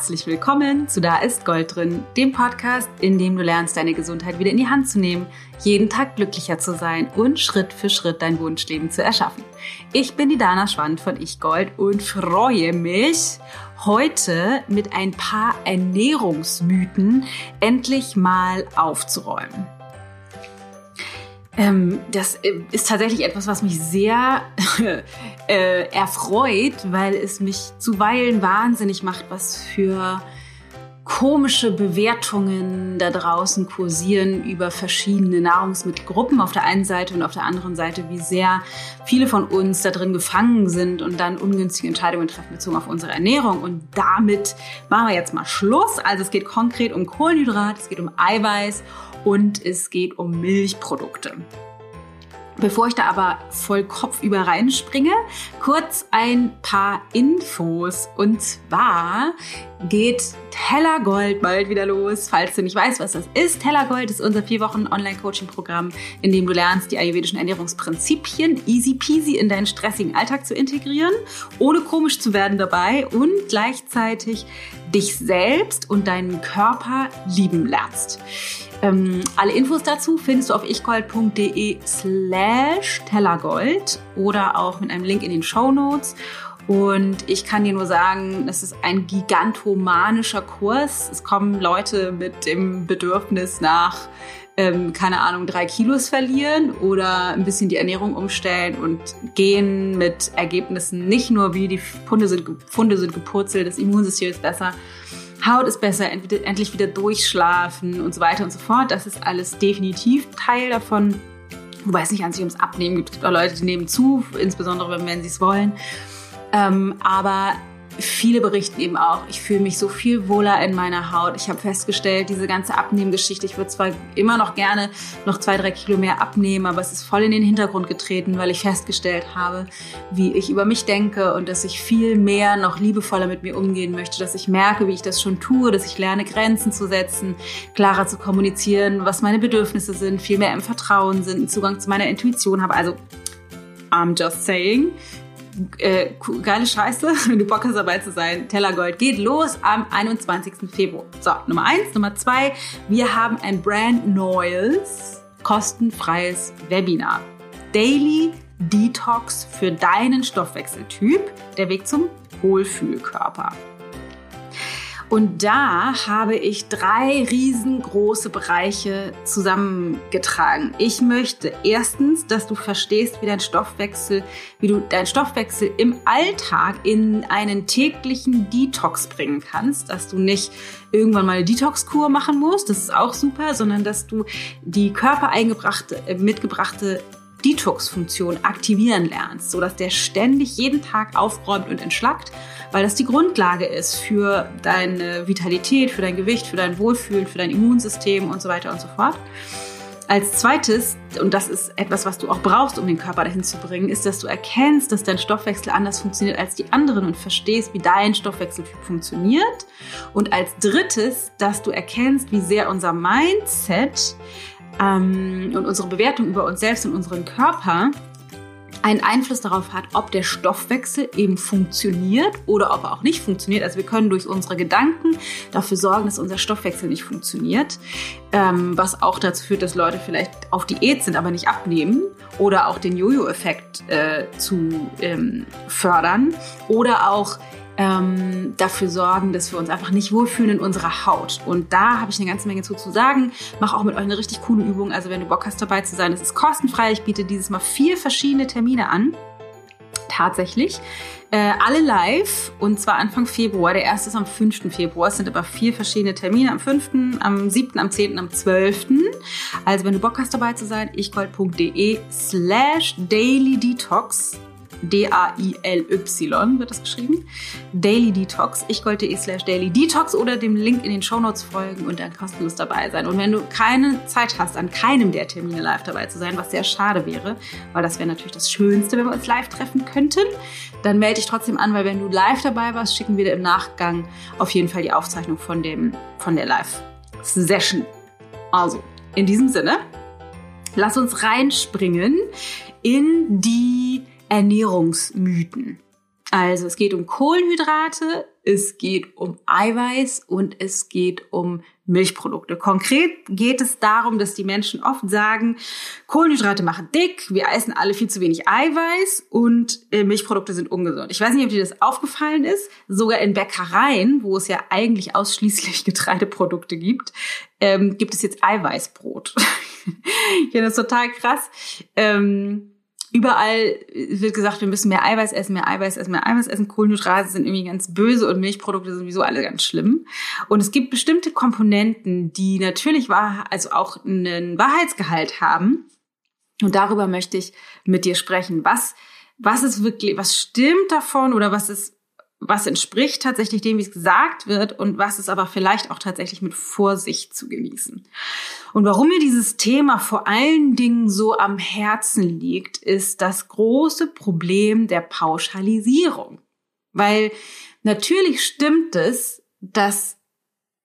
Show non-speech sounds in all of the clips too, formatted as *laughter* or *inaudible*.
Herzlich willkommen zu Da ist Gold drin, dem Podcast, in dem du lernst, deine Gesundheit wieder in die Hand zu nehmen, jeden Tag glücklicher zu sein und Schritt für Schritt dein Wunschleben zu erschaffen. Ich bin die Dana Schwand von Ich Gold und freue mich, heute mit ein paar Ernährungsmythen endlich mal aufzuräumen. Ähm, das äh, ist tatsächlich etwas, was mich sehr *laughs* äh, erfreut, weil es mich zuweilen wahnsinnig macht, was für komische Bewertungen da draußen kursieren über verschiedene Nahrungsmittelgruppen auf der einen Seite und auf der anderen Seite, wie sehr viele von uns da drin gefangen sind und dann ungünstige Entscheidungen treffen bezogen auf unsere Ernährung. Und damit machen wir jetzt mal Schluss. Also es geht konkret um Kohlenhydrat, es geht um Eiweiß und es geht um Milchprodukte. Bevor ich da aber voll Kopf über reinspringe, kurz ein paar Infos. Und zwar geht Tellergold bald wieder los. Falls du nicht weißt, was das ist, Tellergold ist unser vier Wochen Online-Coaching-Programm, in dem du lernst, die ayurvedischen Ernährungsprinzipien easy peasy in deinen stressigen Alltag zu integrieren, ohne komisch zu werden dabei und gleichzeitig dich selbst und deinen Körper lieben lernst. Ähm, alle Infos dazu findest du auf ichgold.de slash tellergold oder auch mit einem Link in den Show Notes. Und ich kann dir nur sagen, das ist ein gigantomanischer Kurs. Es kommen Leute mit dem Bedürfnis nach, ähm, keine Ahnung, drei Kilos verlieren oder ein bisschen die Ernährung umstellen und gehen mit Ergebnissen nicht nur wie die Funde sind, Funde sind gepurzelt, das Immunsystem ist besser, Haut ist besser, endlich wieder durchschlafen und so weiter und so fort. Das ist alles definitiv Teil davon. Wobei es nicht an sich ums Abnehmen gibt. Es gibt auch Leute, die nehmen zu, insbesondere wenn sie es wollen. Ähm, aber viele berichten eben auch, ich fühle mich so viel wohler in meiner Haut. Ich habe festgestellt, diese ganze Abnehmgeschichte, ich würde zwar immer noch gerne noch zwei, drei Kilo mehr abnehmen, aber es ist voll in den Hintergrund getreten, weil ich festgestellt habe, wie ich über mich denke und dass ich viel mehr noch liebevoller mit mir umgehen möchte, dass ich merke, wie ich das schon tue, dass ich lerne, Grenzen zu setzen, klarer zu kommunizieren, was meine Bedürfnisse sind, viel mehr im Vertrauen sind, Zugang zu meiner Intuition habe. Also, I'm just saying äh, geile Scheiße, *laughs* wenn du Bock hast dabei zu sein. Tellergold geht los am 21. Februar. So, Nummer eins. Nummer zwei, wir haben ein brand neues, kostenfreies Webinar. Daily Detox für deinen Stoffwechseltyp. Der Weg zum Wohlfühlkörper. Und da habe ich drei riesengroße Bereiche zusammengetragen. Ich möchte erstens, dass du verstehst, wie dein Stoffwechsel, wie du deinen Stoffwechsel im Alltag in einen täglichen Detox bringen kannst, dass du nicht irgendwann mal eine Detox-Kur machen musst, das ist auch super, sondern dass du die körpereingebrachte, äh, mitgebrachte Detox-Funktion aktivieren lernst, sodass der ständig jeden Tag aufräumt und entschlackt, weil das die Grundlage ist für deine Vitalität, für dein Gewicht, für dein Wohlfühlen, für dein Immunsystem und so weiter und so fort. Als zweites, und das ist etwas, was du auch brauchst, um den Körper dahin zu bringen, ist, dass du erkennst, dass dein Stoffwechsel anders funktioniert als die anderen und verstehst, wie dein Stoffwechseltyp funktioniert. Und als drittes, dass du erkennst, wie sehr unser Mindset ähm, und unsere Bewertung über uns selbst und unseren Körper einen Einfluss darauf hat, ob der Stoffwechsel eben funktioniert oder ob er auch nicht funktioniert. Also wir können durch unsere Gedanken dafür sorgen, dass unser Stoffwechsel nicht funktioniert, ähm, was auch dazu führt, dass Leute vielleicht auf Diät sind, aber nicht abnehmen oder auch den Jojo-Effekt äh, zu ähm, fördern oder auch ähm, dafür sorgen, dass wir uns einfach nicht wohlfühlen in unserer Haut. Und da habe ich eine ganze Menge zu, zu sagen. Mache auch mit euch eine richtig coole Übung. Also wenn du Bock hast dabei zu sein, es ist kostenfrei. Ich biete dieses Mal vier verschiedene Termine an. Tatsächlich. Äh, alle live und zwar Anfang Februar. Der erste ist am 5. Februar. Es sind aber vier verschiedene Termine. Am 5., am 7., am 10., am 12. Also wenn du Bock hast dabei zu sein, ichgold.de slash daily detox D-A-I-L-Y wird das geschrieben. Daily Detox. Ich gold.de slash Daily Detox oder dem Link in den Show Notes folgen und dann kostenlos dabei sein. Und wenn du keine Zeit hast, an keinem der Termine live dabei zu sein, was sehr schade wäre, weil das wäre natürlich das Schönste, wenn wir uns live treffen könnten, dann melde dich trotzdem an, weil wenn du live dabei warst, schicken wir dir im Nachgang auf jeden Fall die Aufzeichnung von, dem, von der Live-Session. Also, in diesem Sinne, lass uns reinspringen in die Ernährungsmythen. Also es geht um Kohlenhydrate, es geht um Eiweiß und es geht um Milchprodukte. Konkret geht es darum, dass die Menschen oft sagen, Kohlenhydrate machen dick, wir essen alle viel zu wenig Eiweiß und äh, Milchprodukte sind ungesund. Ich weiß nicht, ob dir das aufgefallen ist. Sogar in Bäckereien, wo es ja eigentlich ausschließlich *laughs* Getreideprodukte gibt, ähm, gibt es jetzt Eiweißbrot. *laughs* ich finde das total krass. Ähm, Überall wird gesagt, wir müssen mehr Eiweiß essen, mehr Eiweiß essen, mehr Eiweiß essen. Kohlenhydrate sind irgendwie ganz böse und Milchprodukte sind sowieso alle ganz schlimm. Und es gibt bestimmte Komponenten, die natürlich wahr, also auch einen Wahrheitsgehalt haben. Und darüber möchte ich mit dir sprechen. Was, was ist wirklich, was stimmt davon oder was ist was entspricht tatsächlich dem, wie es gesagt wird und was ist aber vielleicht auch tatsächlich mit Vorsicht zu genießen. Und warum mir dieses Thema vor allen Dingen so am Herzen liegt, ist das große Problem der Pauschalisierung. Weil natürlich stimmt es, dass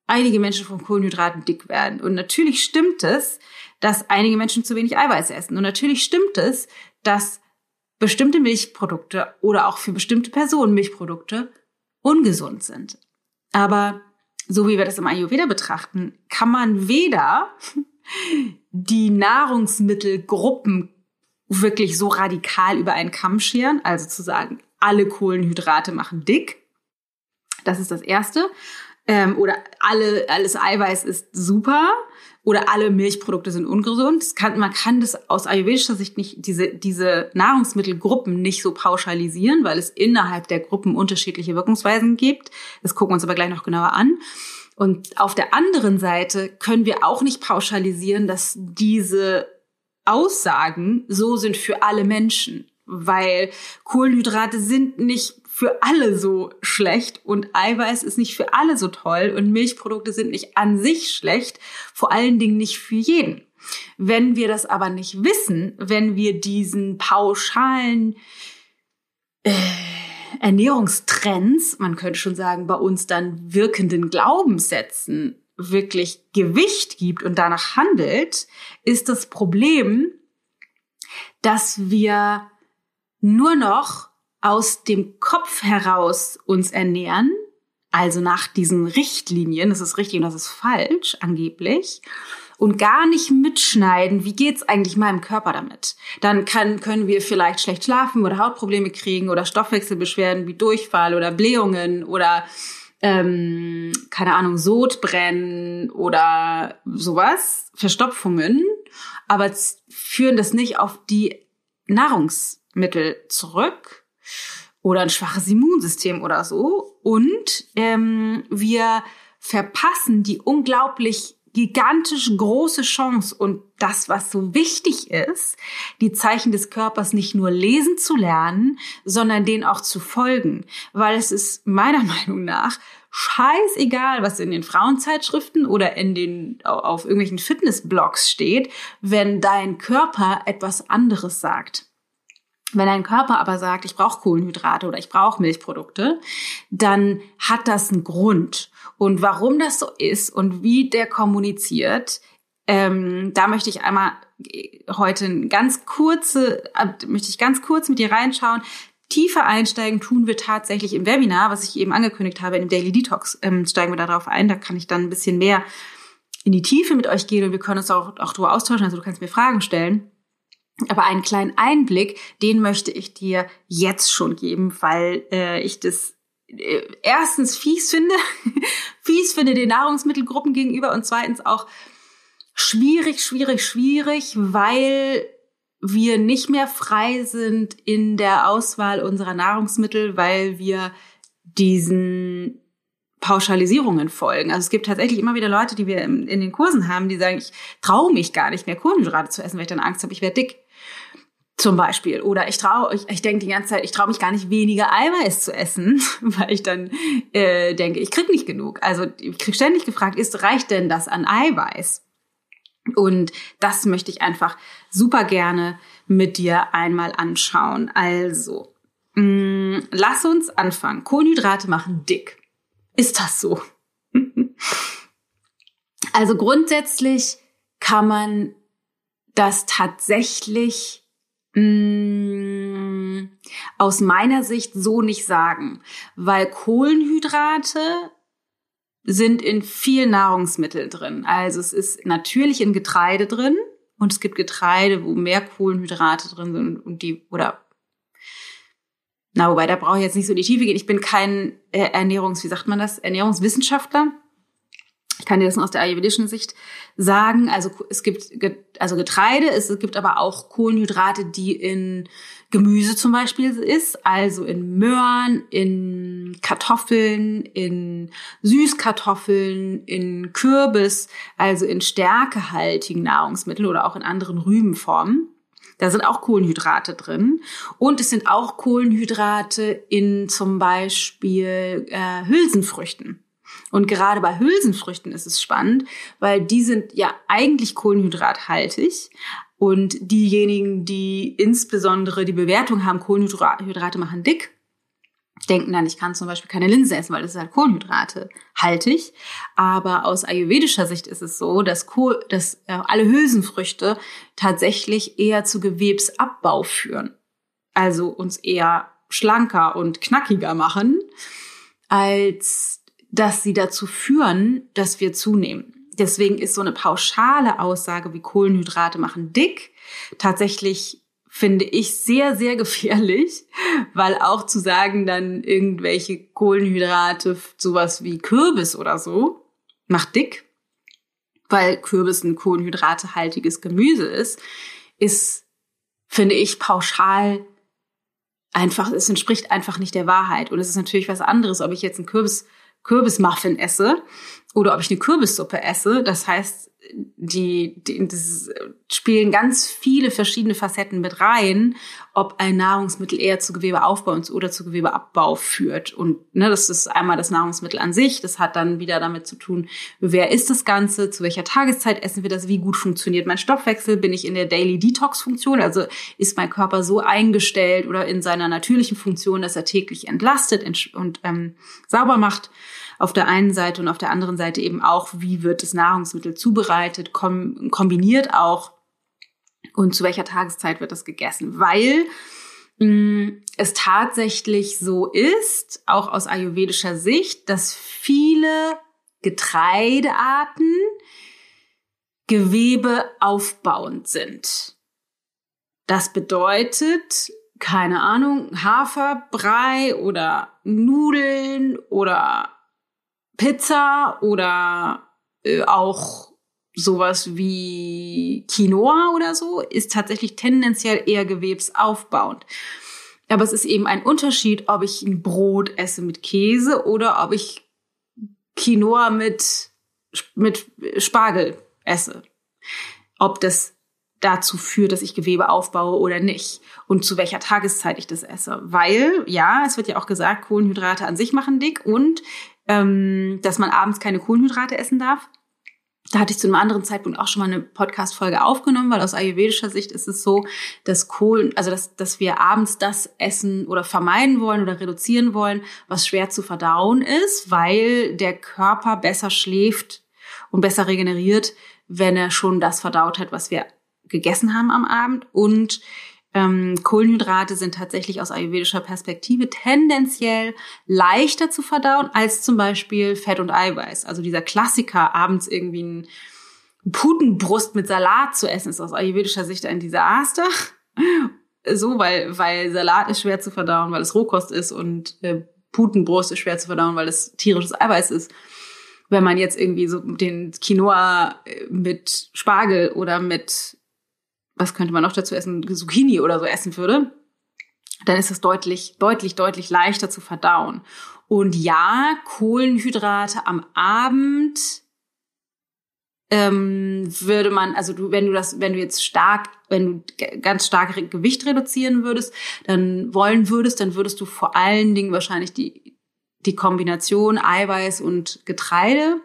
einige Menschen von Kohlenhydraten dick werden. Und natürlich stimmt es, dass einige Menschen zu wenig Eiweiß essen. Und natürlich stimmt es, dass bestimmte Milchprodukte oder auch für bestimmte Personen Milchprodukte ungesund sind. Aber so wie wir das im Ayurveda betrachten, kann man weder *laughs* die Nahrungsmittelgruppen wirklich so radikal über einen Kamm scheren, also zu sagen, alle Kohlenhydrate machen dick. Das ist das Erste. Ähm, oder alle, alles Eiweiß ist super oder alle Milchprodukte sind ungesund. Kann, man kann das aus ayurvedischer Sicht nicht, diese, diese Nahrungsmittelgruppen nicht so pauschalisieren, weil es innerhalb der Gruppen unterschiedliche Wirkungsweisen gibt. Das gucken wir uns aber gleich noch genauer an. Und auf der anderen Seite können wir auch nicht pauschalisieren, dass diese Aussagen so sind für alle Menschen, weil Kohlenhydrate sind nicht für alle so schlecht und Eiweiß ist nicht für alle so toll und Milchprodukte sind nicht an sich schlecht, vor allen Dingen nicht für jeden. Wenn wir das aber nicht wissen, wenn wir diesen pauschalen äh, Ernährungstrends, man könnte schon sagen, bei uns dann wirkenden Glaubenssätzen wirklich Gewicht gibt und danach handelt, ist das Problem, dass wir nur noch aus dem Kopf heraus uns ernähren, also nach diesen Richtlinien, das ist richtig und das ist falsch, angeblich, und gar nicht mitschneiden, wie geht's eigentlich meinem Körper damit? Dann kann, können wir vielleicht schlecht schlafen oder Hautprobleme kriegen oder Stoffwechselbeschwerden wie Durchfall oder Blähungen oder ähm, keine Ahnung, Sodbrennen oder sowas, Verstopfungen, aber führen das nicht auf die Nahrungsmittel zurück, oder ein schwaches Immunsystem oder so. Und ähm, wir verpassen die unglaublich gigantisch große Chance und das, was so wichtig ist, die Zeichen des Körpers nicht nur lesen zu lernen, sondern denen auch zu folgen. Weil es ist meiner *laughs* Meinung nach scheißegal, was in den Frauenzeitschriften oder in den, auf irgendwelchen Fitnessblogs steht, wenn dein Körper etwas anderes sagt. Wenn dein Körper aber sagt, ich brauche Kohlenhydrate oder ich brauche Milchprodukte, dann hat das einen Grund. Und warum das so ist und wie der kommuniziert, ähm, da möchte ich einmal äh, heute ganz kurze, äh, möchte ich ganz kurz mit dir reinschauen. Tiefer einsteigen tun wir tatsächlich im Webinar, was ich eben angekündigt habe, dem Daily Detox, ähm, steigen wir darauf ein. Da kann ich dann ein bisschen mehr in die Tiefe mit euch gehen und wir können uns auch, auch darüber austauschen. Also du kannst mir Fragen stellen. Aber einen kleinen Einblick, den möchte ich dir jetzt schon geben, weil äh, ich das äh, erstens fies finde, *laughs* fies finde den Nahrungsmittelgruppen gegenüber und zweitens auch schwierig, schwierig, schwierig, weil wir nicht mehr frei sind in der Auswahl unserer Nahrungsmittel, weil wir diesen Pauschalisierungen folgen. Also es gibt tatsächlich immer wieder Leute, die wir in, den Kursen haben, die sagen, ich traue mich gar nicht mehr Kohlenhydrate zu essen, weil ich dann Angst habe, ich werde dick. Zum Beispiel. Oder ich traue, ich, ich denke die ganze Zeit, ich traue mich gar nicht weniger Eiweiß zu essen, *laughs* weil ich dann äh, denke, ich krieg nicht genug. Also ich krieg ständig gefragt, ist reicht denn das an Eiweiß? Und das möchte ich einfach super gerne mit dir einmal anschauen. Also, mh, mm, lass uns anfangen. Kohlenhydrate machen dick. Ist das so? *laughs* also grundsätzlich kann man das tatsächlich Mm, aus meiner Sicht so nicht sagen, weil Kohlenhydrate sind in vielen Nahrungsmitteln drin. Also es ist natürlich in Getreide drin und es gibt Getreide, wo mehr Kohlenhydrate drin sind und die oder na, wobei, da brauche ich jetzt nicht so in die Tiefe gehen. Ich bin kein äh, Ernährungs, wie sagt man das, Ernährungswissenschaftler. Ich kann dir das nur aus der ayurvedischen Sicht sagen. Also es gibt also Getreide, es gibt aber auch Kohlenhydrate, die in Gemüse zum Beispiel ist, also in Möhren, in Kartoffeln, in Süßkartoffeln, in Kürbis, also in stärkehaltigen Nahrungsmitteln oder auch in anderen Rübenformen. Da sind auch Kohlenhydrate drin. Und es sind auch Kohlenhydrate in zum Beispiel äh, Hülsenfrüchten. Und gerade bei Hülsenfrüchten ist es spannend, weil die sind ja eigentlich kohlenhydrathaltig. Und diejenigen, die insbesondere die Bewertung haben, Kohlenhydrate machen dick, denken dann, ich kann zum Beispiel keine Linse essen, weil das ist halt Kohlenhydrate haltig. Aber aus ayurvedischer Sicht ist es so, dass, Kohl, dass äh, alle Hülsenfrüchte tatsächlich eher zu Gewebsabbau führen. Also uns eher schlanker und knackiger machen, als dass sie dazu führen, dass wir zunehmen. Deswegen ist so eine pauschale Aussage wie Kohlenhydrate machen dick tatsächlich finde ich sehr, sehr gefährlich, weil auch zu sagen dann irgendwelche Kohlenhydrate, sowas wie Kürbis oder so, macht dick, weil Kürbis ein kohlenhydratehaltiges Gemüse ist, ist, finde ich, pauschal einfach, es entspricht einfach nicht der Wahrheit. Und es ist natürlich was anderes, ob ich jetzt einen Kürbis, Kürbismuffin esse oder ob ich eine Kürbissuppe esse. Das heißt, die, die das spielen ganz viele verschiedene Facetten mit rein, ob ein Nahrungsmittel eher zu Gewebeaufbau oder zu Gewebeabbau führt. Und ne, das ist einmal das Nahrungsmittel an sich. Das hat dann wieder damit zu tun, wer ist das Ganze, zu welcher Tageszeit essen wir das, wie gut funktioniert mein Stoffwechsel, bin ich in der Daily Detox Funktion, also ist mein Körper so eingestellt oder in seiner natürlichen Funktion, dass er täglich entlastet und ähm, sauber macht auf der einen Seite und auf der anderen Seite eben auch, wie wird das Nahrungsmittel zubereitet, kom kombiniert auch und zu welcher Tageszeit wird das gegessen, weil mh, mm, es tatsächlich so ist, auch aus ayurvedischer Sicht, dass viele Getreidearten Gewebe aufbauend sind. Das bedeutet, keine Ahnung, Haferbrei oder Nudeln oder Pizza oder äh, auch sowas wie Quinoa oder so ist tatsächlich tendenziell eher gewebsaufbauend. Aber es ist eben ein Unterschied, ob ich ein Brot esse mit Käse oder ob ich Quinoa mit, mit Spargel esse. Ob das dazu führt, dass ich Gewebe aufbaue oder nicht und zu welcher Tageszeit ich das esse. Weil, ja, es wird ja auch gesagt, Kohlenhydrate an sich machen dick und ähm, dass man abends keine Kohlenhydrate essen darf. Da hatte ich zu einem anderen Zeitpunkt auch schon mal eine Podcast-Folge aufgenommen, weil aus ayurvedischer Sicht ist es so, dass Kohlen, also dass, dass wir abends das essen oder vermeiden wollen oder reduzieren wollen, was schwer zu verdauen ist, weil der Körper besser schläft und besser regeneriert, wenn er schon das verdaut hat, was wir gegessen haben am Abend. Und ähm, Kohlenhydrate sind tatsächlich aus ayurvedischer Perspektive tendenziell leichter zu verdauen als zum Beispiel Fett und Eiweiß. Also dieser Klassiker, abends irgendwie ein Putenbrust mit Salat zu essen, ist aus ayurvedischer Sicht ein Desaster. *laughs* So, weil, weil Salat ist schwer zu verdauen, weil es Rohkost ist und äh, Putenbrust ist schwer zu verdauen, weil es tierisches Eiweiß ist. Wenn man jetzt irgendwie so den Quinoa äh, mit Spargel oder mit was könnte man noch dazu essen, Zucchini oder so essen würde, dann ist es deutlich, deutlich, deutlich leichter zu verdauen. Und ja, Kohlenhydrate am Abend ähm, würde man, also du, wenn du das, wenn du jetzt stark, wenn du ganz stark Gewicht reduzieren würdest, dann wollen würdest, dann würdest du vor allen Dingen wahrscheinlich die, die Kombination Eiweiß und Getreide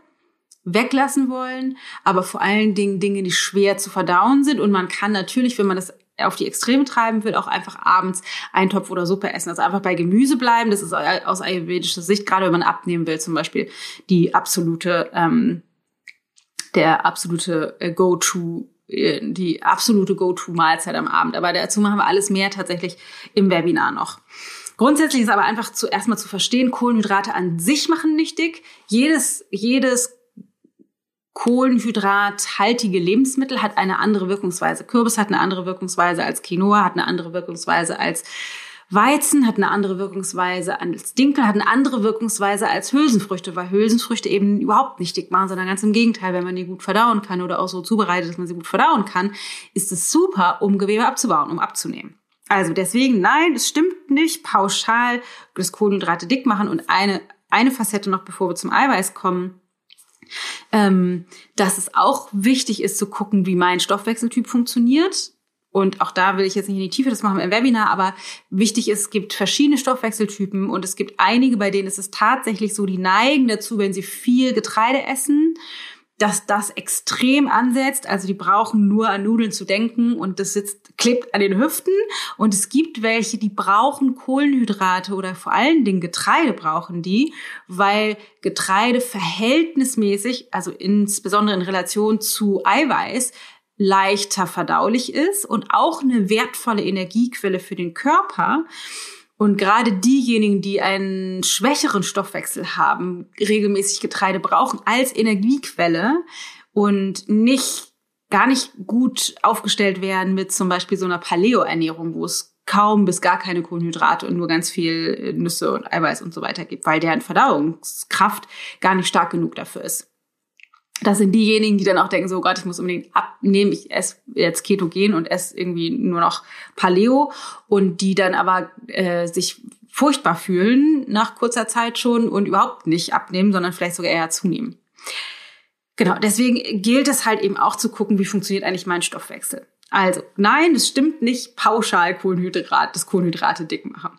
weglassen wollen, aber vor allen Dingen Dinge, die schwer zu verdauen sind. Und man kann natürlich, wenn man das auf die Extreme treiben will, auch einfach abends einen Topf oder Suppe essen. Also einfach bei Gemüse bleiben. Das ist aus ayurvedischer Sicht, gerade wenn man abnehmen will, zum Beispiel die absolute, ähm, der absolute äh, Go-To äh, die absolute Go-To-Mahlzeit am Abend. Aber dazu machen wir alles mehr tatsächlich im Webinar noch. Grundsätzlich ist aber einfach zuerst mal zu verstehen, Kohlenhydrate an sich machen nicht dick. Jedes, jedes kohlenhydrathaltige Lebensmittel hat eine andere Wirkungsweise. Kürbis hat eine andere Wirkungsweise als Quinoa, hat eine andere Wirkungsweise als Weizen, hat eine andere Wirkungsweise als Dinkel, hat eine andere Wirkungsweise als Hülsenfrüchte, weil Hülsenfrüchte eben überhaupt nicht dick machen, sondern ganz im Gegenteil, wenn man die gut verdauen kann oder auch so zubereitet, dass man sie gut verdauen kann, ist es super, um Gewebe abzubauen, um abzunehmen. Also deswegen, nein, es stimmt nicht pauschal, dass Kohlenhydrate dick machen. Und eine, eine Facette noch, bevor wir zum Eiweiß kommen, ähm, dass es auch wichtig ist zu gucken, wie mein Stoffwechseltyp funktioniert. Und auch da will ich jetzt nicht in die Tiefe, das machen im Webinar, aber wichtig ist, es gibt verschiedene Stoffwechseltypen und es gibt einige, bei denen ist es tatsächlich so, die neigen dazu, wenn sie viel Getreide essen, dass das extrem ansetzt. Also die brauchen nur an Nudeln zu denken und das sitzt, klebt an den Hüften. Und es gibt welche, die brauchen Kohlenhydrate oder vor allen Dingen Getreide brauchen die, weil Getreide verhältnismäßig, also insbesondere in Relation zu Eiweiß, leichter verdaulich ist und auch eine wertvolle Energiequelle für den Körper. Und gerade diejenigen, die einen schwächeren Stoffwechsel haben, regelmäßig Getreide brauchen als Energiequelle und nicht gar nicht gut aufgestellt werden mit zum Beispiel so einer Paleo-Ernährung, wo es kaum bis gar keine Kohlenhydrate und nur ganz viel Nüsse und Eiweiß und so weiter gibt, weil deren Verdauungskraft gar nicht stark genug dafür ist das sind diejenigen, die dann auch denken, so oh Gott, ich muss unbedingt abnehmen, ich esse jetzt Ketogen und esse irgendwie nur noch Paleo und die dann aber äh, sich furchtbar fühlen nach kurzer Zeit schon und überhaupt nicht abnehmen, sondern vielleicht sogar eher zunehmen. Genau, deswegen gilt es halt eben auch zu gucken, wie funktioniert eigentlich mein Stoffwechsel. Also, nein, es stimmt nicht pauschal Kohlenhydrat, das Kohlenhydrate dick machen.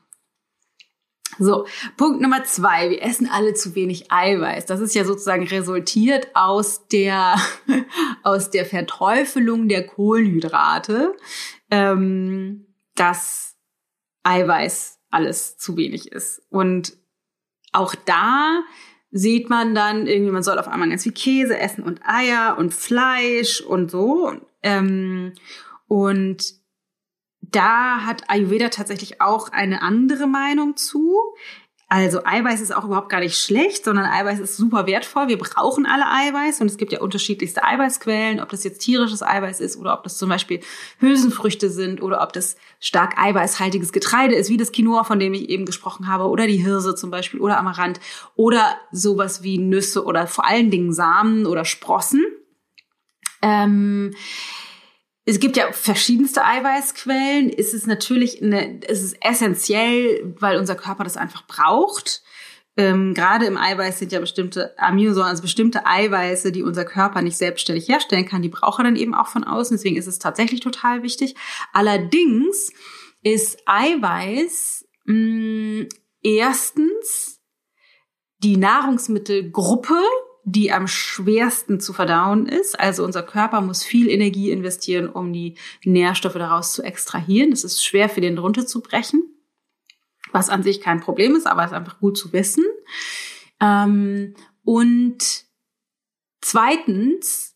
So, Punkt Nummer zwei. Wir essen alle zu wenig Eiweiß. Das ist ja sozusagen resultiert aus der, *laughs* aus der Verteufelung der Kohlenhydrate, ähm, dass Eiweiß alles zu wenig ist. Und auch da sieht man dann irgendwie, man soll auf einmal ganz viel Käse essen und Eier und Fleisch und so. Ähm, und da hat Ayurveda tatsächlich auch eine andere Meinung zu. Also Eiweiß ist auch überhaupt gar nicht schlecht, sondern Eiweiß ist super wertvoll. Wir brauchen alle Eiweiß und es gibt ja unterschiedlichste Eiweißquellen, ob das jetzt tierisches Eiweiß ist oder ob das zum Beispiel Hülsenfrüchte sind oder ob das stark eiweißhaltiges Getreide ist, wie das Quinoa, von dem ich eben gesprochen habe, oder die Hirse zum Beispiel oder Amaranth oder sowas wie Nüsse oder vor allen Dingen Samen oder Sprossen. Ähm, es gibt ja verschiedenste Eiweißquellen. Es ist natürlich eine, es ist essentiell, weil unser Körper das einfach braucht. Ähm, gerade im Eiweiß sind ja bestimmte Aminosäuren, also bestimmte Eiweiße, die unser Körper nicht selbstständig herstellen kann, die braucht er dann eben auch von außen. Deswegen ist es tatsächlich total wichtig. Allerdings ist Eiweiß mh, mm, erstens die Nahrungsmittelgruppe, die am schwersten zu verdauen ist. Also unser Körper muss viel Energie investieren, um die Nährstoffe daraus zu extrahieren. Das ist schwer für den runterzubrechen, was an sich kein Problem ist, aber es ist einfach gut zu wissen. Ähm, und zweitens,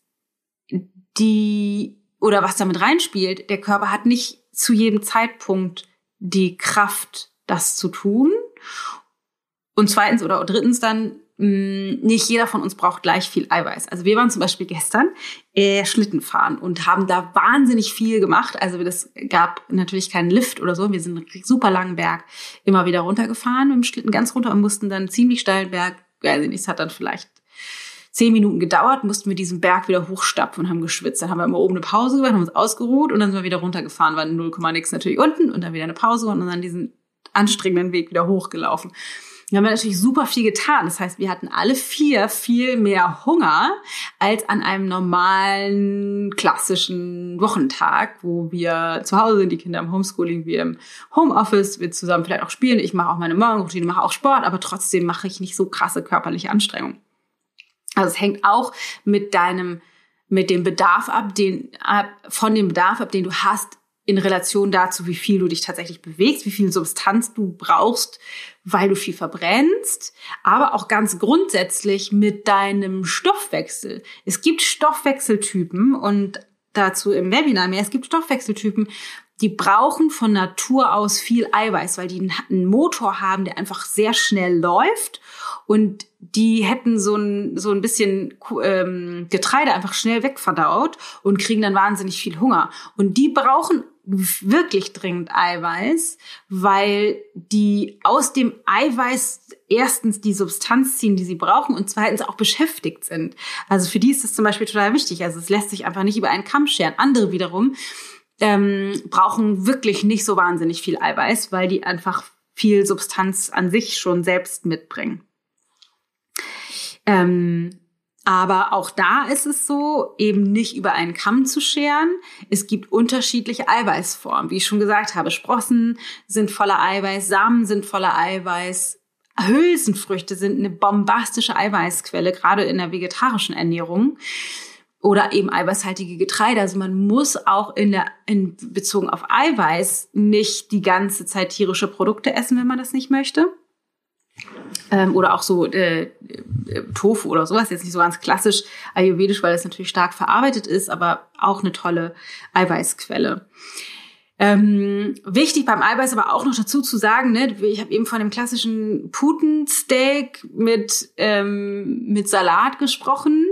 die, oder was damit reinspielt, der Körper hat nicht zu jedem Zeitpunkt die Kraft, das zu tun. Und zweitens oder drittens dann nicht jeder von uns braucht gleich viel Eiweiß. Also wir waren zum Beispiel gestern äh, Schlitten fahren und haben da wahnsinnig viel gemacht. Also es gab natürlich keinen Lift oder so. Wir sind einen super langen Berg immer wieder runtergefahren mit dem Schlitten ganz runter und mussten dann ziemlich steilen Berg, weiß ich nicht, es hat dann vielleicht zehn Minuten gedauert, mussten wir diesen Berg wieder hochstapfen und haben geschwitzt. Dann haben wir immer oben eine Pause gemacht, haben uns ausgeruht und dann sind wir wieder runtergefahren, waren 0, nix natürlich unten und dann wieder eine Pause und dann diesen anstrengenden Weg wieder hochgelaufen. Wir haben natürlich super viel getan. Das heißt, wir hatten alle vier viel mehr Hunger als an einem normalen, klassischen Wochentag, wo wir zu Hause sind, die Kinder im Homeschooling, wir im Homeoffice, wir zusammen vielleicht auch spielen. Ich mache auch meine Morgenroutine, mache auch Sport, aber trotzdem mache ich nicht so krasse körperliche Anstrengungen. Also es hängt auch mit deinem, mit dem Bedarf ab, den, ab, von dem Bedarf ab, den du hast in Relation dazu, wie viel du dich tatsächlich bewegst, wie viel Substanz du brauchst, weil du viel verbrennst, aber auch ganz grundsätzlich mit deinem Stoffwechsel. Es gibt Stoffwechseltypen und dazu im Webinar mehr. Es gibt Stoffwechseltypen, die brauchen von Natur aus viel Eiweiß, weil die einen Motor haben, der einfach sehr schnell läuft und die hätten so ein, so ein bisschen ähm, Getreide einfach schnell wegverdaut und kriegen dann wahnsinnig viel Hunger. Und die brauchen wirklich dringend Eiweiß, weil die aus dem Eiweiß erstens die Substanz ziehen, die sie brauchen und zweitens auch beschäftigt sind. Also für die ist das zum Beispiel total wichtig. Also es lässt sich einfach nicht über einen Kamm scheren. Andere wiederum ähm, brauchen wirklich nicht so wahnsinnig viel Eiweiß, weil die einfach viel Substanz an sich schon selbst mitbringen. Ähm, aber auch da ist es so, eben nicht über einen Kamm zu scheren. Es gibt unterschiedliche Eiweißformen. Wie ich schon gesagt habe, Sprossen sind voller Eiweiß, Samen sind voller Eiweiß, Hülsenfrüchte sind eine bombastische Eiweißquelle, gerade in der vegetarischen Ernährung. Oder eben eiweißhaltige Getreide. Also man muss auch in der, in bezogen auf Eiweiß nicht die ganze Zeit tierische Produkte essen, wenn man das nicht möchte. Ähm, oder auch so äh, Tofu oder sowas, jetzt nicht so ganz klassisch ayurvedisch, weil es natürlich stark verarbeitet ist, aber auch eine tolle Eiweißquelle. Ähm, wichtig beim Eiweiß aber auch noch dazu zu sagen, ne, ich habe eben von dem klassischen Putensteak mit, ähm, mit Salat gesprochen,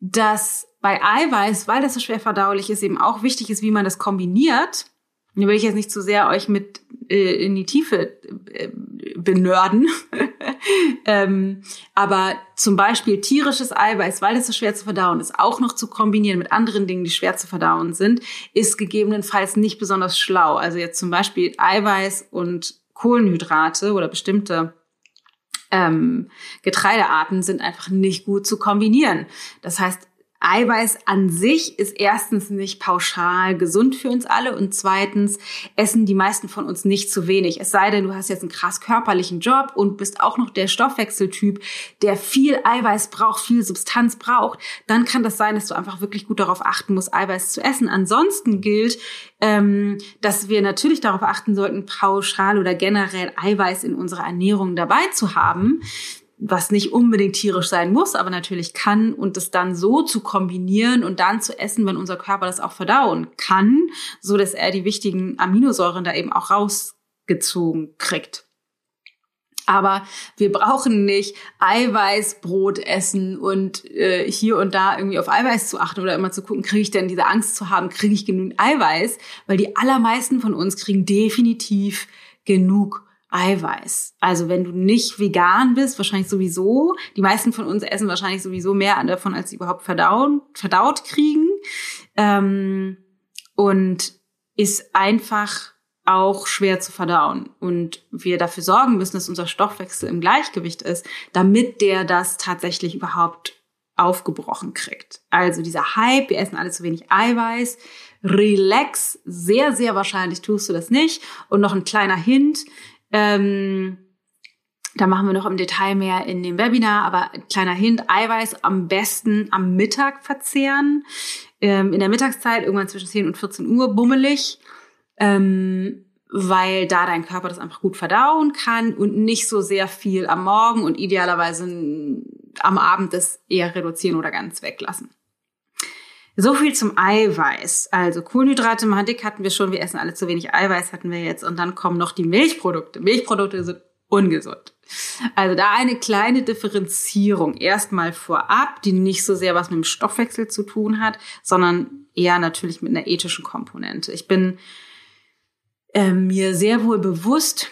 dass bei Eiweiß, weil das so schwer verdaulich ist, eben auch wichtig ist, wie man das kombiniert. Hier will ich jetzt nicht zu sehr euch mit äh, in die Tiefe äh, benörden. *laughs* ähm, aber zum Beispiel tierisches Eiweiß, weil es so schwer zu verdauen ist, auch noch zu kombinieren mit anderen Dingen, die schwer zu verdauen sind, ist gegebenenfalls nicht besonders schlau. Also jetzt zum Beispiel Eiweiß und Kohlenhydrate oder bestimmte ähm, Getreidearten sind einfach nicht gut zu kombinieren. Das heißt, Eiweiß an sich ist erstens nicht pauschal gesund für uns alle und zweitens essen die meisten von uns nicht zu wenig. Es sei denn, du hast jetzt einen krass körperlichen Job und bist auch noch der Stoffwechseltyp, der viel Eiweiß braucht, viel Substanz braucht, dann kann das sein, dass du einfach wirklich gut darauf achten musst, Eiweiß zu essen. Ansonsten gilt, ähm, dass wir natürlich darauf achten sollten, pauschal oder generell Eiweiß in unserer Ernährung dabei zu haben was nicht unbedingt tierisch sein muss, aber natürlich kann und das dann so zu kombinieren und dann zu essen, wenn unser Körper das auch verdauen kann, so dass er die wichtigen Aminosäuren da eben auch rausgezogen kriegt. Aber wir brauchen nicht Eiweißbrot essen und äh, hier und da irgendwie auf Eiweiß zu achten oder immer zu gucken, kriege ich denn diese Angst zu haben, kriege ich genug Eiweiß? Weil die allermeisten von uns kriegen definitiv genug Eiweiß. Also wenn du nicht vegan bist, wahrscheinlich sowieso. Die meisten von uns essen wahrscheinlich sowieso mehr davon, als sie überhaupt verdauen, verdaut kriegen. Ähm, und ist einfach auch schwer zu verdauen. Und wir dafür sorgen müssen, dass unser Stoffwechsel im Gleichgewicht ist, damit der das tatsächlich überhaupt aufgebrochen kriegt. Also dieser Hype, wir essen alle zu wenig Eiweiß. Relax, sehr, sehr wahrscheinlich tust du das nicht. Und noch ein kleiner Hint, ähm, da machen wir noch im Detail mehr in dem Webinar, aber kleiner Hint, Eiweiß am besten am Mittag verzehren. Ähm, in der Mittagszeit, irgendwann zwischen 10 und 14 Uhr, bummelig, ähm, weil da dein Körper das einfach gut verdauen kann und nicht so sehr viel am Morgen und idealerweise am Abend das eher reduzieren oder ganz weglassen. So viel zum Eiweiß. Also Kohlenhydrate machen dick hatten wir schon. Wir essen alle zu wenig Eiweiß hatten wir jetzt. Und dann kommen noch die Milchprodukte. Milchprodukte sind ungesund. Also da eine kleine Differenzierung erstmal vorab, die nicht so sehr was mit dem Stoffwechsel zu tun hat, sondern eher natürlich mit einer ethischen Komponente. Ich bin äh, mir sehr wohl bewusst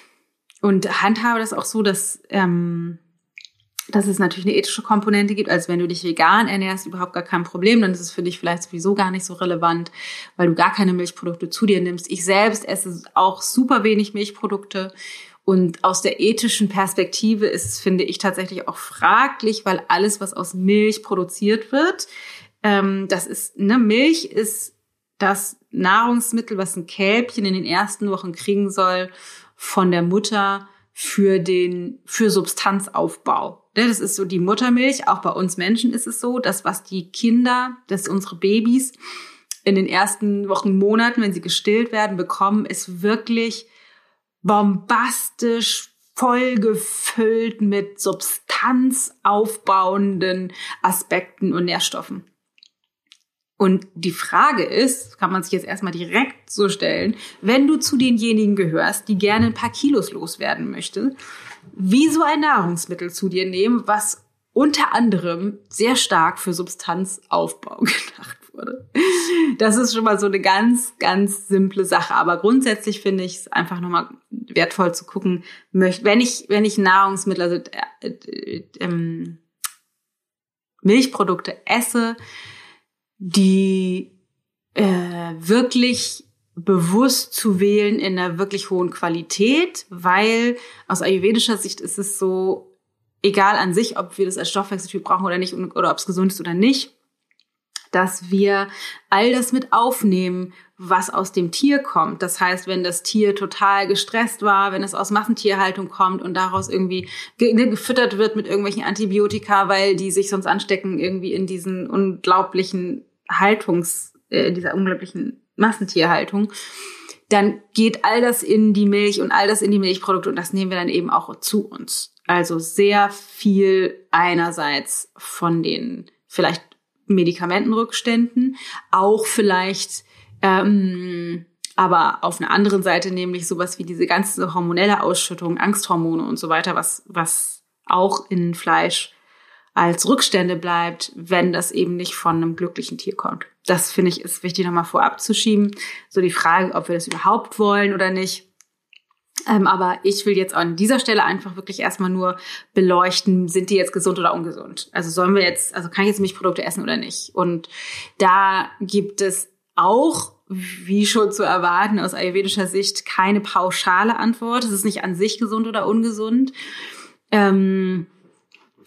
und handhabe das auch so, dass ähm, dass es natürlich eine ethische Komponente gibt. Also wenn du dich vegan ernährst, überhaupt gar kein Problem, dann ist es für dich vielleicht sowieso gar nicht so relevant, weil du gar keine Milchprodukte zu dir nimmst. Ich selbst esse auch super wenig Milchprodukte. Und aus der ethischen Perspektive ist es, finde ich, tatsächlich auch fraglich, weil alles, was aus Milch produziert wird, ähm, das ist, ne, Milch ist das Nahrungsmittel, was ein Kälbchen in den ersten Wochen kriegen soll von der Mutter für den, für Substanzaufbau. Ne, das ist so die Muttermilch. Auch bei uns Menschen ist es so, dass was die Kinder, dass unsere Babys in den ersten Wochen, Monaten, wenn sie gestillt werden, bekommen, ist wirklich bombastisch vollgefüllt mit substanzaufbauenden Aspekten und Nährstoffen. Und die Frage ist, kann man sich jetzt erstmal direkt so stellen, wenn du zu denjenigen gehörst, die gerne ein paar Kilos loswerden möchte, wie so ein Nahrungsmittel zu dir nehmen, was unter anderem sehr stark für Substanzaufbau *laughs* gedacht wurde. Das ist schon mal so eine ganz, ganz simple Sache. Aber grundsätzlich finde ich es einfach nochmal wertvoll zu gucken, wenn ich, wenn ich Nahrungsmittel, also äh, äh, ähm, Milchprodukte esse, die äh, wirklich bewusst zu wählen in einer wirklich hohen Qualität, weil aus ayurvedischer Sicht ist es so, egal an sich, ob wir das als Stoffwechseltyp brauchen oder nicht oder ob es gesund ist oder nicht, dass wir all das mit aufnehmen, was aus dem Tier kommt. Das heißt, wenn das Tier total gestresst war, wenn es aus Massentierhaltung kommt und daraus irgendwie ge ne, gefüttert wird mit irgendwelchen Antibiotika, weil die sich sonst anstecken irgendwie in diesen unglaublichen Haltungs, äh, dieser unglaublichen Massentierhaltung, dann geht all das in die Milch und all das in die Milchprodukte und das nehmen wir dann eben auch zu uns. Also sehr viel einerseits von den vielleicht Medikamentenrückständen, auch vielleicht, ähm, aber auf einer anderen Seite nämlich sowas wie diese ganze hormonelle Ausschüttung, Angsthormone und so weiter, was, was auch in Fleisch als Rückstände bleibt, wenn das eben nicht von einem glücklichen Tier kommt. Das finde ich ist wichtig nochmal vorab zu schieben. So die Frage, ob wir das überhaupt wollen oder nicht. Ähm, aber ich will jetzt an dieser Stelle einfach wirklich erstmal nur beleuchten, sind die jetzt gesund oder ungesund? Also sollen wir jetzt, also kann ich jetzt Milchprodukte essen oder nicht? Und da gibt es auch, wie schon zu erwarten, aus ayurvedischer Sicht keine pauschale Antwort. Es ist nicht an sich gesund oder ungesund. Ähm,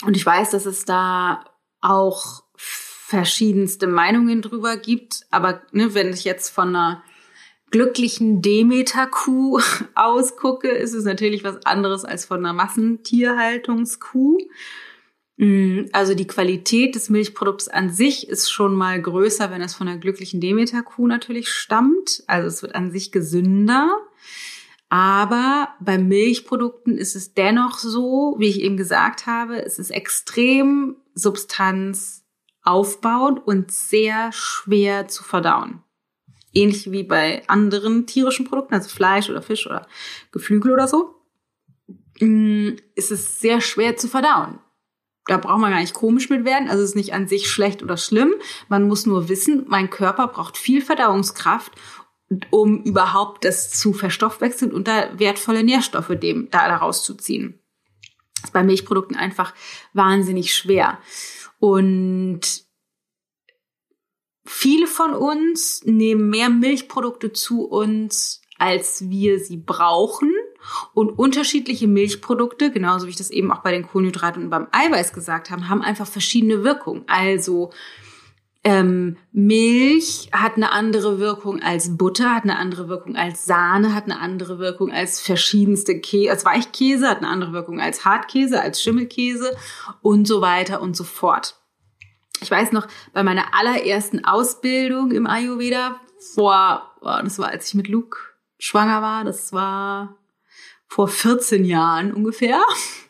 und ich weiß, dass es da auch verschiedenste Meinungen drüber gibt. Aber ne, wenn ich jetzt von einer glücklichen Demeter-Kuh *laughs* ausgucke, ist es natürlich was anderes als von einer Massentierhaltungskuh. Mm, also die Qualität des Milchprodukts an sich ist schon mal größer, wenn es von einer glücklichen Demeter-Kuh natürlich stammt. Also es wird an sich gesünder. Aber bei Milchprodukten ist es dennoch so, wie ich eben gesagt habe, es ist extrem substanzaufbauend und sehr schwer zu verdauen ähnlich wie bei anderen tierischen Produkten, also Fleisch oder Fisch oder Geflügel oder so, mm, ist es sehr schwer zu verdauen. Da braucht man gar nicht komisch mit werden. Also es ist nicht an sich schlecht oder schlimm. Man muss nur wissen, mein Körper braucht viel Verdauungskraft, um überhaupt das zu verstoffwechseln und da wertvolle Nährstoffe dem da daraus zu ziehen. Das ist bei Milchprodukten einfach wahnsinnig schwer. Und Viele von uns nehmen mehr Milchprodukte zu uns, als wir sie brauchen. Und unterschiedliche Milchprodukte, genauso wie ich das eben auch bei den Kohlenhydraten und beim Eiweiß gesagt habe, haben einfach verschiedene Wirkungen. Also ähm, Milch hat eine andere Wirkung als Butter, hat eine andere Wirkung als Sahne, hat eine andere Wirkung als verschiedenste Käse, als Weichkäse, hat eine andere Wirkung als Hartkäse, als Schimmelkäse und so weiter und so fort. Ich weiß noch, bei meiner allerersten Ausbildung im Ayurveda vor, das war als ich mit Luke schwanger war, das war vor 14 Jahren ungefähr,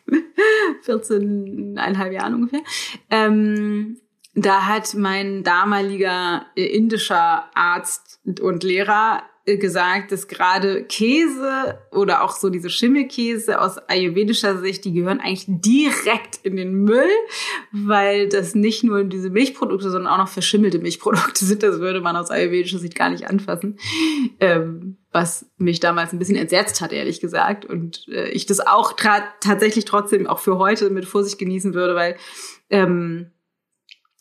*laughs* 14,5 Jahren ungefähr, ähm, da hat mein damaliger indischer Arzt und Lehrer gesagt, dass gerade Käse oder auch so diese Schimmelkäse aus ayurvedischer Sicht, die gehören eigentlich direkt in den Müll, weil das nicht nur diese Milchprodukte, sondern auch noch verschimmelte Milchprodukte sind. Das würde man aus ayurvedischer Sicht gar nicht anfassen. Ähm, was mich damals ein bisschen entsetzt hat, ehrlich gesagt. Und äh, ich das auch tatsächlich trotzdem auch für heute mit Vorsicht genießen würde, weil ähm,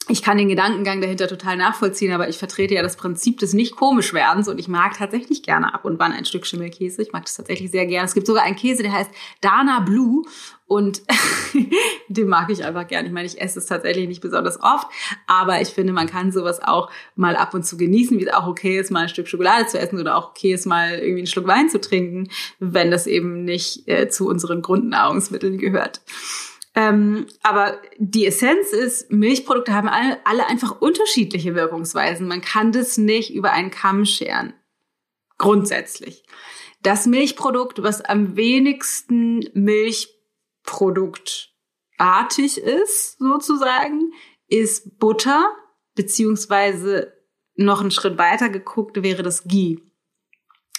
ich kann den Gedankengang dahinter total nachvollziehen, aber ich vertrete ja das Prinzip des nicht komisch werdens und ich mag tatsächlich gerne ab und wann ein Stück Schimmelkäse. Ich mag das tatsächlich sehr gerne. Es gibt sogar einen Käse, der heißt Dana Blue und *laughs* den mag ich einfach gerne. Ich meine, ich esse es tatsächlich nicht besonders oft, aber ich finde, man kann sowas auch mal ab und zu genießen, wie es auch okay ist, mal ein Stück Schokolade zu essen oder auch okay ist, mal irgendwie einen Schluck Wein zu trinken, wenn das eben nicht äh, zu unseren Grundnahrungsmitteln gehört. Ähm, aber die Essenz ist, Milchprodukte haben alle, alle einfach unterschiedliche Wirkungsweisen. Man kann das nicht über einen Kamm scheren. Grundsätzlich. Das Milchprodukt, was am wenigsten Milchproduktartig ist, sozusagen, ist Butter, beziehungsweise noch einen Schritt weiter geguckt, wäre das Ghee.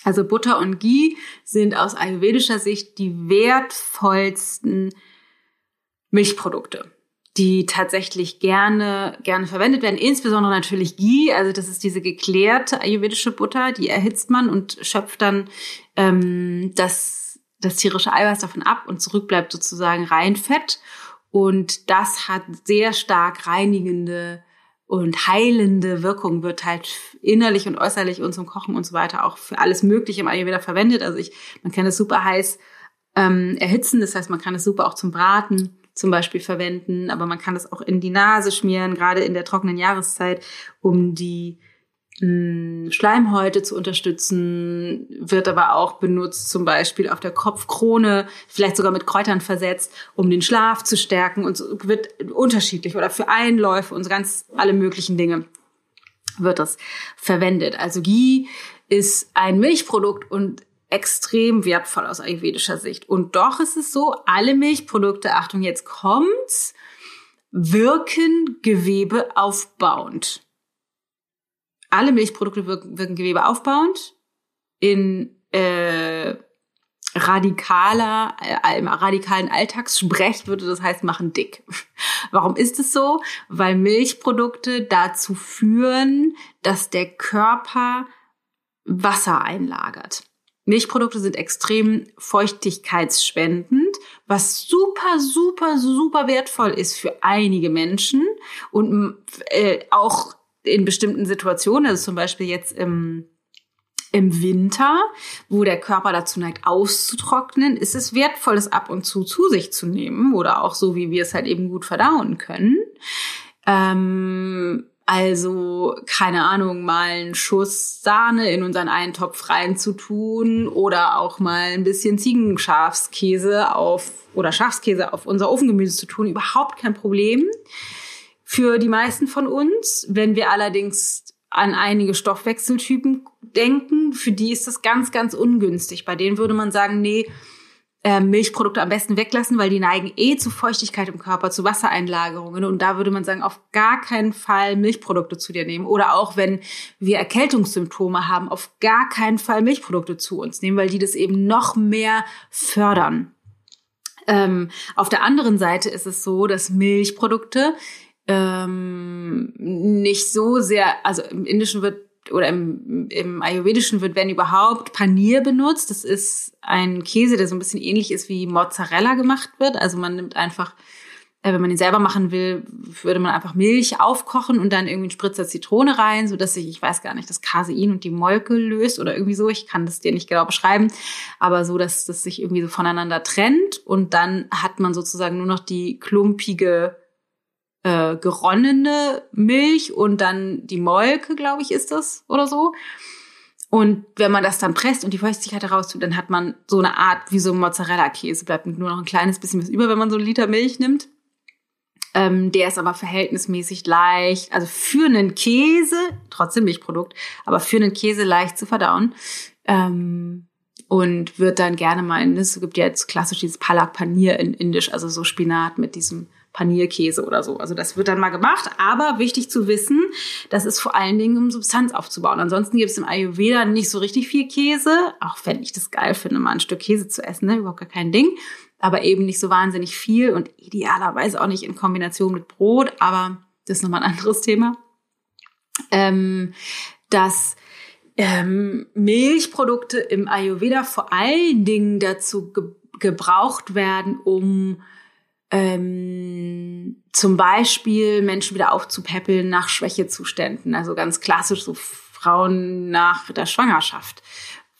Also Butter und Ghee sind aus ayurvedischer Sicht die wertvollsten Milchprodukte, die tatsächlich gerne, gerne verwendet werden. Insbesondere natürlich Ghee, also das ist diese geklärte ayurvedische Butter, die erhitzt man und schöpft dann ähm, das, das tierische Eiweiß davon ab und zurück bleibt sozusagen Reinfett. Und das hat sehr stark reinigende und heilende Wirkung wird halt innerlich und äußerlich und zum Kochen und so weiter auch für alles Mögliche im Ayurveda verwendet. Also ich, man kann es super heiß ähm, erhitzen, das heißt, man kann es super auch zum Braten zum Beispiel verwenden, aber man kann es auch in die Nase schmieren, gerade in der trockenen Jahreszeit, um die Schleimhäute zu unterstützen, wird aber auch benutzt, zum Beispiel auf der Kopfkrone, vielleicht sogar mit Kräutern versetzt, um den Schlaf zu stärken und so wird unterschiedlich oder für Einläufe und ganz alle möglichen Dinge wird das verwendet. Also Ghee ist ein Milchprodukt und extrem wertvoll aus ayurvedischer Sicht. Und doch ist es so, alle Milchprodukte, Achtung, jetzt kommt's, wirken Gewebe aufbauend alle Milchprodukte wirken, wirken Gewebe aufbauend. In äh, radikaler, äh, im radikalen Alltagssprech würde das heißt machen dick. *laughs* Warum ist es so? Weil Milchprodukte dazu führen, dass der Körper Wasser einlagert. Milchprodukte sind extrem feuchtigkeitsspendend, was super, super, super wertvoll ist für einige Menschen und äh, auch in bestimmten Situationen, also zum Beispiel jetzt im, im Winter, wo der Körper dazu neigt, auszutrocknen, ist es wertvoll, das ab und zu zu sich zu nehmen oder auch so, wie wir es halt eben gut verdauen können. Ähm, also, keine Ahnung, mal einen Schuss Sahne in unseren Eintopf reinzutun oder auch mal ein bisschen Ziegenschafskäse auf oder Schafskäse auf unser Ofengemüse zu tun, überhaupt kein Problem für die meisten von uns. Wenn wir allerdings an einige Stoffwechseltypen denken, für die ist das ganz, ganz ungünstig. Bei denen würde man sagen, nee, äh, Milchprodukte am besten weglassen, weil die neigen eh zu Feuchtigkeit im Körper, zu Wassereinlagerungen. Und da würde man sagen, auf gar keinen Fall Milchprodukte zu dir nehmen. Oder auch wenn wir Erkältungssymptome haben, auf gar keinen Fall Milchprodukte zu uns nehmen, weil die das eben noch mehr fördern. Ähm, auf der anderen Seite ist es so, dass Milchprodukte ähm, nicht so sehr, also im Indischen wird oder im, im Ayurvedischen wird, wenn überhaupt, Panier benutzt. Das ist ein Käse, der so ein bisschen ähnlich ist wie Mozzarella gemacht wird. Also man nimmt einfach, äh, wenn man ihn selber machen will, würde man einfach Milch aufkochen und dann irgendwie einen Spritzer Zitrone rein, so dass sich, ich weiß gar nicht, das Casein und die Molke löst oder irgendwie so. Ich kann das dir nicht genau beschreiben, aber so, dass das sich irgendwie so voneinander trennt und dann hat man sozusagen nur noch die klumpige äh, geronnene Milch und dann die Molke, glaube ich, ist das oder so. Und wenn man das dann presst und die Feuchtigkeit heraus tut, dann hat man so eine Art wie so Mozzarella-Käse. Bleibt nur noch ein kleines bisschen was über, wenn man so einen Liter Milch nimmt. Ähm, der ist aber verhältnismäßig leicht, also für einen Käse, trotzdem Milchprodukt, aber für einen Käse leicht zu verdauen. Ähm, und wird dann gerne mal in, es gibt ja jetzt klassisch dieses Palak Panier in Indisch, also so Spinat mit diesem Panierkäse oder so. Also das wird dann mal gemacht, aber wichtig zu wissen, das ist vor allen Dingen, um Substanz aufzubauen. Ansonsten gibt es im Ayurveda nicht so richtig viel Käse, auch wenn ich das geil finde, mal ein Stück Käse zu essen, ne? überhaupt gar kein Ding, aber eben nicht so wahnsinnig viel und idealerweise auch nicht in Kombination mit Brot, aber das ist nochmal ein anderes Thema. Ähm, dass ähm, Milchprodukte im Ayurveda vor allen Dingen dazu ge gebraucht werden, um ähm, zum Beispiel Menschen wieder aufzupäppeln nach Schwächezuständen. Also ganz klassisch so Frauen nach der Schwangerschaft.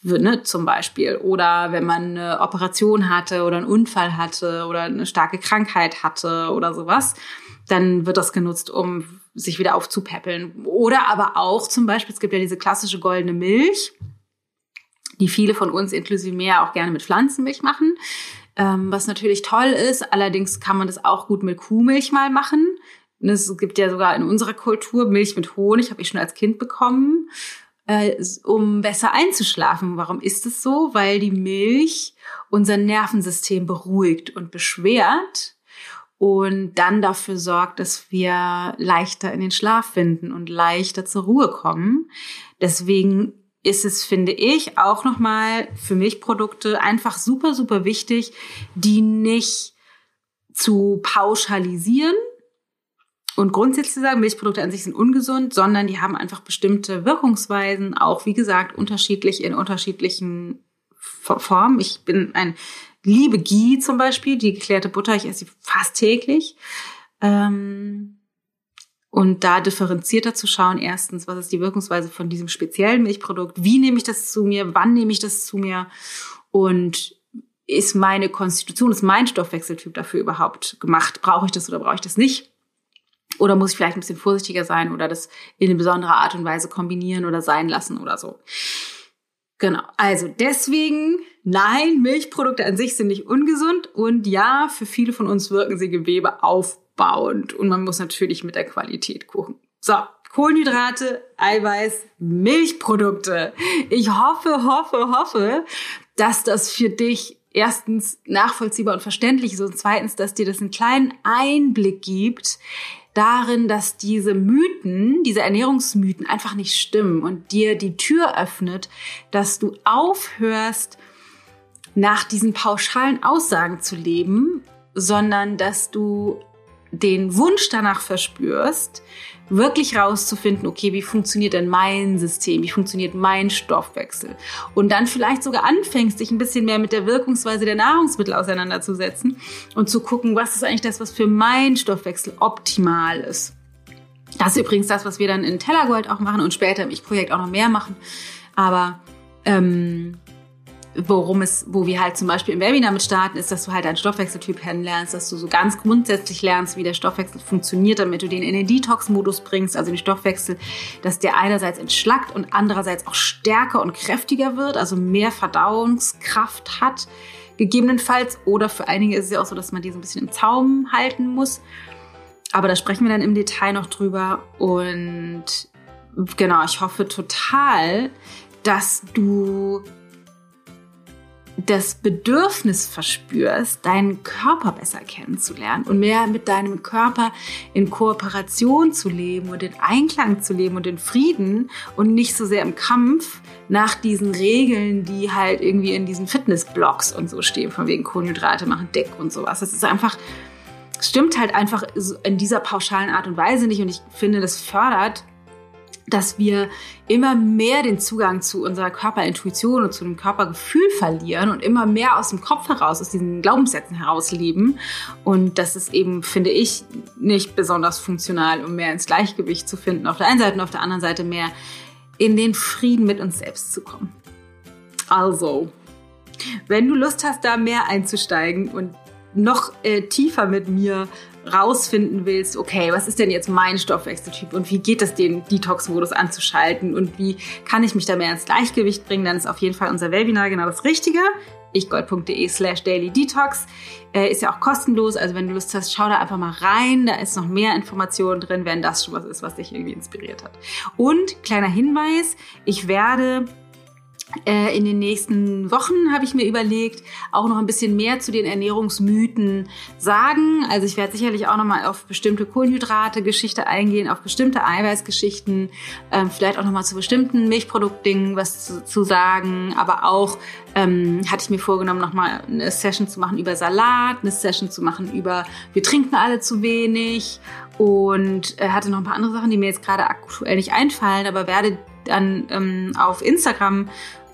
Ne, zum Beispiel. Oder wenn man eine Operation hatte oder einen Unfall hatte oder eine starke Krankheit hatte oder sowas, dann wird das genutzt, um sich wieder aufzupäppeln. Oder aber auch zum Beispiel, es gibt ja diese klassische goldene Milch, die viele von uns inklusive mehr auch gerne mit Pflanzenmilch machen ähm, was natürlich toll ist. Allerdings kann man das auch gut mit Kuhmilch mal machen. Es gibt ja sogar in unserer Kultur Milch mit Honig, habe ich schon als Kind bekommen, äh, um besser einzuschlafen. Warum ist es so? Weil die Milch unser Nervensystem beruhigt und beschwert und dann dafür sorgt, dass wir leichter in den Schlaf finden und leichter zur Ruhe kommen. Deswegen ist es, finde ich, auch nochmal für Milchprodukte einfach super, super wichtig, die nicht zu pauschalisieren und grundsätzlich zu sagen, Milchprodukte an sich sind ungesund, sondern die haben einfach bestimmte Wirkungsweisen, auch wie gesagt, unterschiedlich in unterschiedlichen Formen. Ich bin ein liebe Ghee zum Beispiel, die geklärte Butter, ich esse sie fast täglich. Ähm, und da differenzierter zu schauen, erstens, was ist die Wirkungsweise von diesem speziellen Milchprodukt? Wie nehme ich das zu mir? Wann nehme ich das zu mir? Und ist meine Konstitution, ist mein Stoffwechseltyp dafür überhaupt gemacht? Brauche ich das oder brauche ich das nicht? Oder muss ich vielleicht ein bisschen vorsichtiger sein oder das in eine besondere Art und Weise kombinieren oder sein lassen oder so? Genau. Also deswegen, nein, Milchprodukte an sich sind nicht ungesund und ja, für viele von uns wirken sie Gewebe aufbauend und man muss natürlich mit der Qualität gucken. So, Kohlenhydrate, Eiweiß, Milchprodukte. Ich hoffe, hoffe, hoffe, dass das für dich erstens nachvollziehbar und verständlich ist und zweitens, dass dir das einen kleinen Einblick gibt darin, dass diese Mythen, diese Ernährungsmythen einfach nicht stimmen und dir die Tür öffnet, dass du aufhörst, nach diesen pauschalen Aussagen zu leben, sondern dass du den Wunsch danach verspürst, wirklich rauszufinden, okay, wie funktioniert denn mein System, wie funktioniert mein Stoffwechsel und dann vielleicht sogar anfängst, dich ein bisschen mehr mit der Wirkungsweise der Nahrungsmittel auseinanderzusetzen und zu gucken, was ist eigentlich das, was für meinen Stoffwechsel optimal ist. Das ist übrigens das, was wir dann in Tellergold auch machen und später im Ich-Projekt auch noch mehr machen. Aber ähm, worum es, wo wir halt zum Beispiel im Webinar mit starten, ist, dass du halt deinen Stoffwechseltyp kennenlernst, dass du so ganz grundsätzlich lernst, wie der Stoffwechsel funktioniert, damit du den in den Detox-Modus bringst, also den Stoffwechsel, dass der einerseits entschlackt und andererseits auch stärker und kräftiger wird, also mehr Verdauungskraft hat, gegebenenfalls. Oder für einige ist es ja auch so, dass man die so ein bisschen im Zaum halten muss. Aber da sprechen wir dann im Detail noch drüber. Und genau, ich hoffe total, dass du das Bedürfnis verspürst, deinen Körper besser kennenzulernen und mehr mit deinem Körper in Kooperation zu leben und in Einklang zu leben und in Frieden und nicht so sehr im Kampf nach diesen Regeln, die halt irgendwie in diesen Fitnessblocks und so stehen, von wegen Kohlenhydrate machen dick und sowas. Das ist einfach, stimmt halt einfach in dieser pauschalen Art und Weise nicht und ich finde, das fördert dass wir immer mehr den Zugang zu unserer Körperintuition und zu dem Körpergefühl verlieren und immer mehr aus dem Kopf heraus, aus diesen Glaubenssätzen heraus leben. Und das ist eben, finde ich, nicht besonders funktional, um mehr ins Gleichgewicht zu finden auf der einen Seite und auf der anderen Seite mehr in den Frieden mit uns selbst zu kommen. Also, wenn du Lust hast, da mehr einzusteigen und noch äh, tiefer mit mir rausfinden willst, okay, was ist denn jetzt mein Stoffwechseltyp und wie geht es, den Detox-Modus anzuschalten und wie kann ich mich da mehr ins Gleichgewicht bringen, dann ist auf jeden Fall unser Webinar genau das Richtige. ichgold.de slash daily detox. Äh, ist ja auch kostenlos, also wenn du Lust hast, schau da einfach mal rein, da ist noch mehr Informationen drin, wenn das schon was ist, was dich irgendwie inspiriert hat. Und kleiner Hinweis, ich werde in den nächsten Wochen habe ich mir überlegt, auch noch ein bisschen mehr zu den Ernährungsmythen sagen. Also ich werde sicherlich auch noch mal auf bestimmte Kohlenhydrate-Geschichte eingehen, auf bestimmte Eiweißgeschichten, ähm, vielleicht auch noch mal zu bestimmten Milchproduktdingen was zu, zu sagen. Aber auch ähm, hatte ich mir vorgenommen, noch mal eine Session zu machen über Salat, eine Session zu machen über wir trinken alle zu wenig und äh, hatte noch ein paar andere Sachen, die mir jetzt gerade aktuell nicht einfallen, aber werde dann ähm, auf Instagram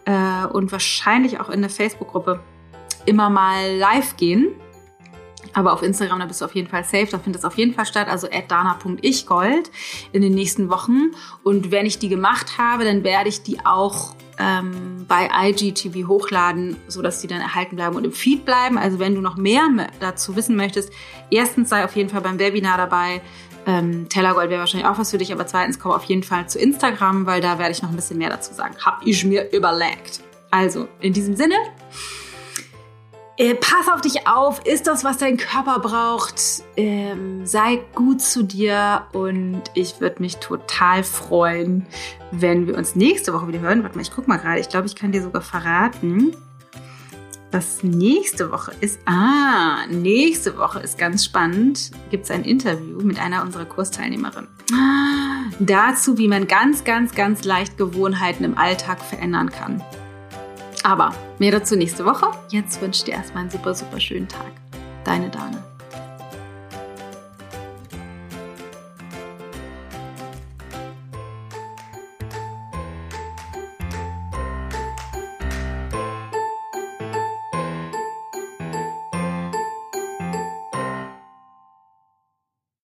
äh, und wahrscheinlich auch in der Facebook-Gruppe immer mal live gehen. Aber auf Instagram, da bist du auf jeden Fall safe, da findet es auf jeden Fall statt, also dana.ichgold in den nächsten Wochen. Und wenn ich die gemacht habe, dann werde ich die auch ähm, bei IGTV hochladen, sodass die dann erhalten bleiben und im Feed bleiben. Also wenn du noch mehr dazu wissen möchtest, erstens sei auf jeden Fall beim Webinar dabei, ähm, Tellergold wäre wahrscheinlich auch was für dich, aber zweitens komm auf jeden Fall zu Instagram, weil da werde ich noch ein bisschen mehr dazu sagen. Hab ich mir überlegt. Also, in diesem Sinne, äh, pass auf dich auf, ist das, was dein Körper braucht. Ähm, sei gut zu dir und ich würde mich total freuen, wenn wir uns nächste Woche wieder hören. Warte mal, ich guck mal gerade. Ich glaube, ich kann dir sogar verraten. Was nächste Woche ist, ah, nächste Woche ist ganz spannend, gibt es ein Interview mit einer unserer Kursteilnehmerinnen. Dazu, wie man ganz, ganz, ganz leicht Gewohnheiten im Alltag verändern kann. Aber mehr dazu nächste Woche. Jetzt wünsche ich dir erstmal einen super, super schönen Tag. Deine Dane.